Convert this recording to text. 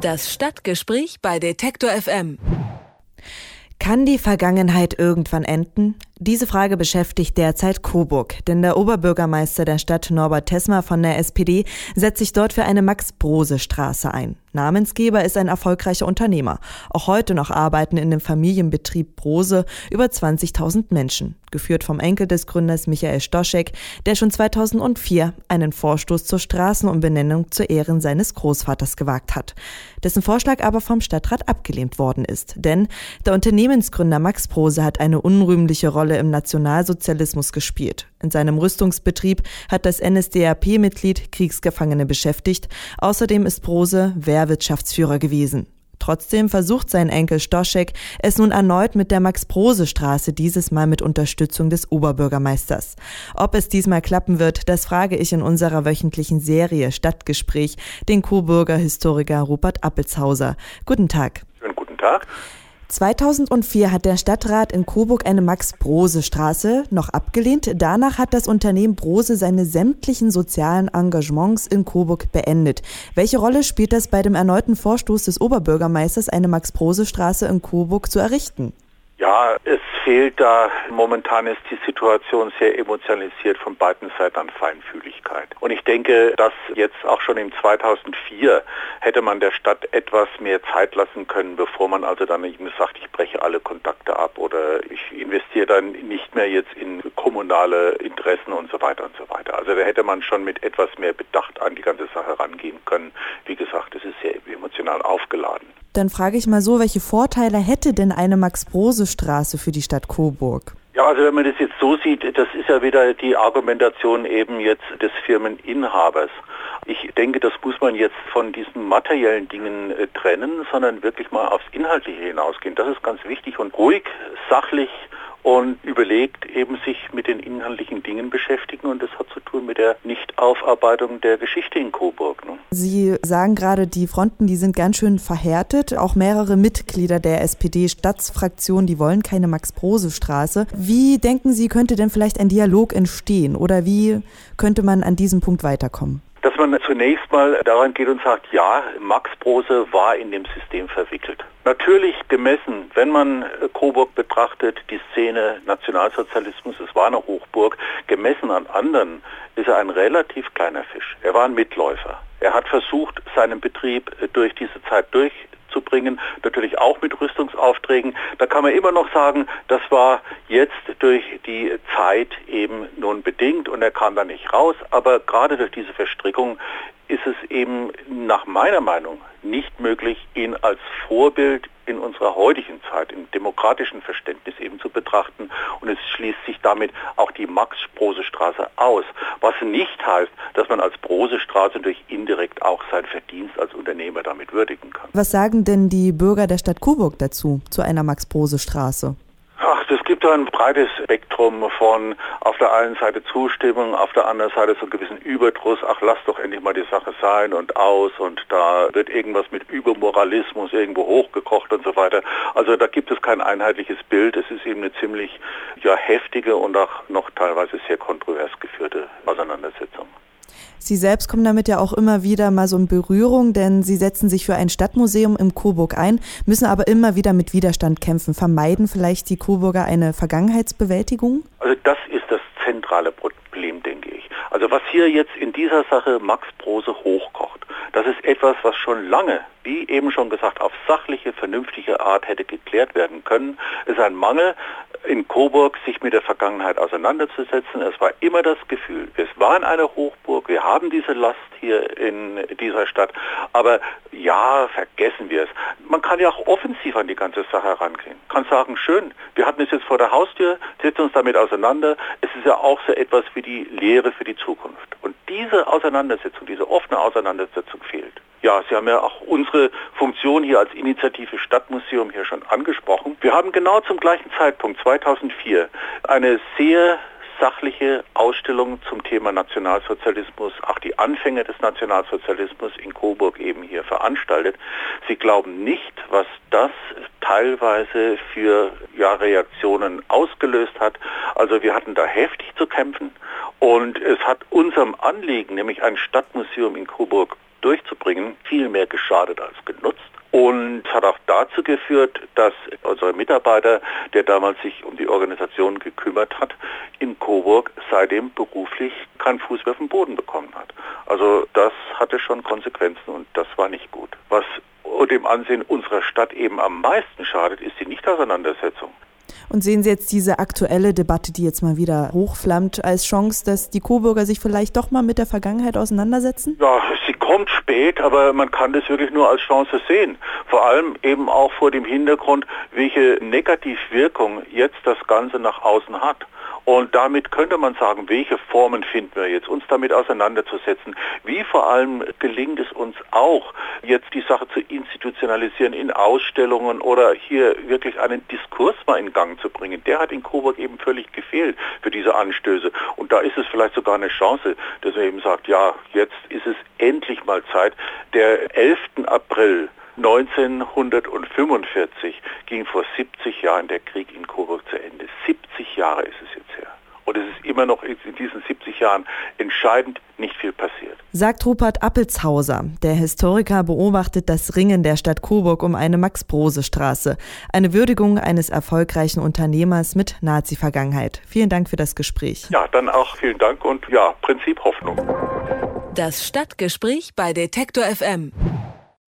Das Stadtgespräch bei Detektor FM. Kann die Vergangenheit irgendwann enden? Diese Frage beschäftigt derzeit Coburg, denn der Oberbürgermeister der Stadt Norbert Tesmer von der SPD setzt sich dort für eine Max-Brose-Straße ein. Namensgeber ist ein erfolgreicher Unternehmer. Auch heute noch arbeiten in dem Familienbetrieb Brose über 20.000 Menschen, geführt vom Enkel des Gründers Michael Stoschek, der schon 2004 einen Vorstoß zur Straßenumbenennung zu Ehren seines Großvaters gewagt hat, dessen Vorschlag aber vom Stadtrat abgelehnt worden ist. Denn der Unternehmensgründer Max Brose hat eine unrühmliche Rolle im Nationalsozialismus gespielt. In seinem Rüstungsbetrieb hat das NSDAP-Mitglied Kriegsgefangene beschäftigt. Außerdem ist Brose Wehrwirtschaftsführer gewesen. Trotzdem versucht sein Enkel Stoschek es nun erneut mit der Max-Prose-Straße, dieses Mal mit Unterstützung des Oberbürgermeisters. Ob es diesmal klappen wird, das frage ich in unserer wöchentlichen Serie Stadtgespräch den Coburger Historiker Rupert Appelshauser. Guten Tag. Schönen guten Tag. 2004 hat der Stadtrat in Coburg eine Max-Brose-Straße noch abgelehnt. Danach hat das Unternehmen Brose seine sämtlichen sozialen Engagements in Coburg beendet. Welche Rolle spielt das bei dem erneuten Vorstoß des Oberbürgermeisters, eine Max-Brose-Straße in Coburg zu errichten? Ja, es fehlt da, momentan ist die Situation sehr emotionalisiert von beiden Seiten an Feinfühligkeit. Und ich denke, dass jetzt auch schon im 2004 hätte man der Stadt etwas mehr Zeit lassen können, bevor man also dann eben sagt, ich breche alle Kontakte ab oder ich investiere dann nicht mehr jetzt in kommunale Interessen und so weiter und so weiter. Also da hätte man schon mit etwas mehr Bedacht an die ganze Sache rangehen können. Wie gesagt, es ist sehr emotional aufgeladen. Dann frage ich mal so, welche Vorteile hätte denn eine Max-Brose-Straße für die Stadt Coburg? Ja, also wenn man das jetzt so sieht, das ist ja wieder die Argumentation eben jetzt des Firmeninhabers. Ich denke, das muss man jetzt von diesen materiellen Dingen äh, trennen, sondern wirklich mal aufs Inhaltliche hinausgehen. Das ist ganz wichtig und ruhig, sachlich und überlegt eben sich mit den inhaltlichen Dingen beschäftigen und das hat zu tun mit der Nichtaufarbeitung der Geschichte in Coburg. Ne? Sie sagen gerade, die Fronten, die sind ganz schön verhärtet. Auch mehrere Mitglieder der SPD-Stadtsfraktion, die wollen keine Max-Prose-Straße. Wie denken Sie, könnte denn vielleicht ein Dialog entstehen oder wie könnte man an diesem Punkt weiterkommen? Dass man zunächst mal daran geht und sagt, ja, Max Brose war in dem System verwickelt. Natürlich gemessen, wenn man äh, Coburg betrachtet, die Szene Nationalsozialismus, es war eine Hochburg, gemessen an anderen ist er ein relativ kleiner Fisch. Er war ein Mitläufer. Er hat versucht, seinen Betrieb äh, durch diese Zeit durch zu bringen, natürlich auch mit Rüstungsaufträgen. Da kann man immer noch sagen, das war jetzt durch die Zeit eben nun bedingt und er kam da nicht raus, aber gerade durch diese Verstrickung ist es eben nach meiner Meinung nicht möglich, ihn als Vorbild in unserer heutigen Zeit, im demokratischen Verständnis eben zu betrachten. Und es schließt sich damit auch die Max-Brose-Straße aus. Was nicht heißt, dass man als Brose-Straße durch indirekt auch sein Verdienst als Unternehmer damit würdigen kann. Was sagen denn die Bürger der Stadt Coburg dazu, zu einer Max-Brose-Straße? Ach, es gibt ein breites Spektrum von auf der einen Seite Zustimmung, auf der anderen Seite so einen gewissen Überdruss, ach lass doch endlich mal die Sache sein und aus und da wird irgendwas mit Übermoralismus irgendwo hochgekocht und so weiter. Also da gibt es kein einheitliches Bild. Es ist eben eine ziemlich ja, heftige und auch noch teilweise sehr kontrovers geführte. Sie selbst kommen damit ja auch immer wieder mal so in Berührung, denn Sie setzen sich für ein Stadtmuseum im Coburg ein, müssen aber immer wieder mit Widerstand kämpfen. Vermeiden vielleicht die Coburger eine Vergangenheitsbewältigung? Also das ist das zentrale Problem, denke ich. Also was hier jetzt in dieser Sache Max Brose hochkocht, das ist etwas, was schon lange, wie eben schon gesagt, auf sachliche, vernünftige Art hätte geklärt werden können. Es ist ein Mangel in Coburg, sich mit der Vergangenheit auseinanderzusetzen. Es war immer das Gefühl, es war in einer Hochburg, wir haben diese Last hier in dieser Stadt, aber ja, vergessen wir es. Man kann ja auch offensiv an die ganze Sache herangehen. Kann sagen, schön, wir hatten es jetzt vor der Haustür, setzen uns damit auseinander. Es ist ja auch so etwas wie die Lehre für die Zukunft. Und diese Auseinandersetzung, diese offene Auseinandersetzung fehlt. Ja, Sie haben ja auch unsere Funktion hier als Initiative Stadtmuseum hier schon angesprochen. Wir haben genau zum gleichen Zeitpunkt, 2004, eine sehr sachliche Ausstellung zum Thema Nationalsozialismus, auch die Anfänge des Nationalsozialismus in Coburg eben hier veranstaltet. Sie glauben nicht, was das teilweise für ja, Reaktionen ausgelöst hat. Also wir hatten da heftig zu kämpfen und es hat unserem Anliegen, nämlich ein Stadtmuseum in Coburg durchzubringen, viel mehr geschadet als genutzt und hat auch dazu geführt, dass unser Mitarbeiter, der damals sich um die Organisation gekümmert hat, in Coburg seitdem beruflich keinen Fuß mehr auf den Boden bekommen hat. Also das hatte schon Konsequenzen und das war nicht gut. Was dem Ansehen unserer Stadt eben am meisten schadet, ist die Nichtauseinandersetzung. Und sehen Sie jetzt diese aktuelle Debatte, die jetzt mal wieder hochflammt, als Chance, dass die Coburger sich vielleicht doch mal mit der Vergangenheit auseinandersetzen? Ja, sie kommt spät, aber man kann das wirklich nur als Chance sehen. Vor allem eben auch vor dem Hintergrund, welche Negativwirkung jetzt das Ganze nach außen hat. Und damit könnte man sagen, welche Formen finden wir jetzt, uns damit auseinanderzusetzen. Wie vor allem gelingt es uns auch, jetzt die Sache zu institutionalisieren in Ausstellungen oder hier wirklich einen Diskurs mal in Gang zu bringen. Der hat in Coburg eben völlig gefehlt für diese Anstöße. Und da ist es vielleicht sogar eine Chance, dass man eben sagt, ja, jetzt ist es endlich mal Zeit. Der 11. April 1945 ging vor 70 Jahren der Krieg in Coburg zu Ende. 70 Jahre ist es jetzt her. Und es ist immer noch in diesen 70 Jahren entscheidend nicht viel passiert. Sagt Rupert Appelshauser. Der Historiker beobachtet das Ringen der Stadt Coburg um eine Max-Brose-Straße. Eine Würdigung eines erfolgreichen Unternehmers mit Nazi-Vergangenheit. Vielen Dank für das Gespräch. Ja, dann auch vielen Dank und ja, Prinzip Hoffnung. Das Stadtgespräch bei Detektor FM.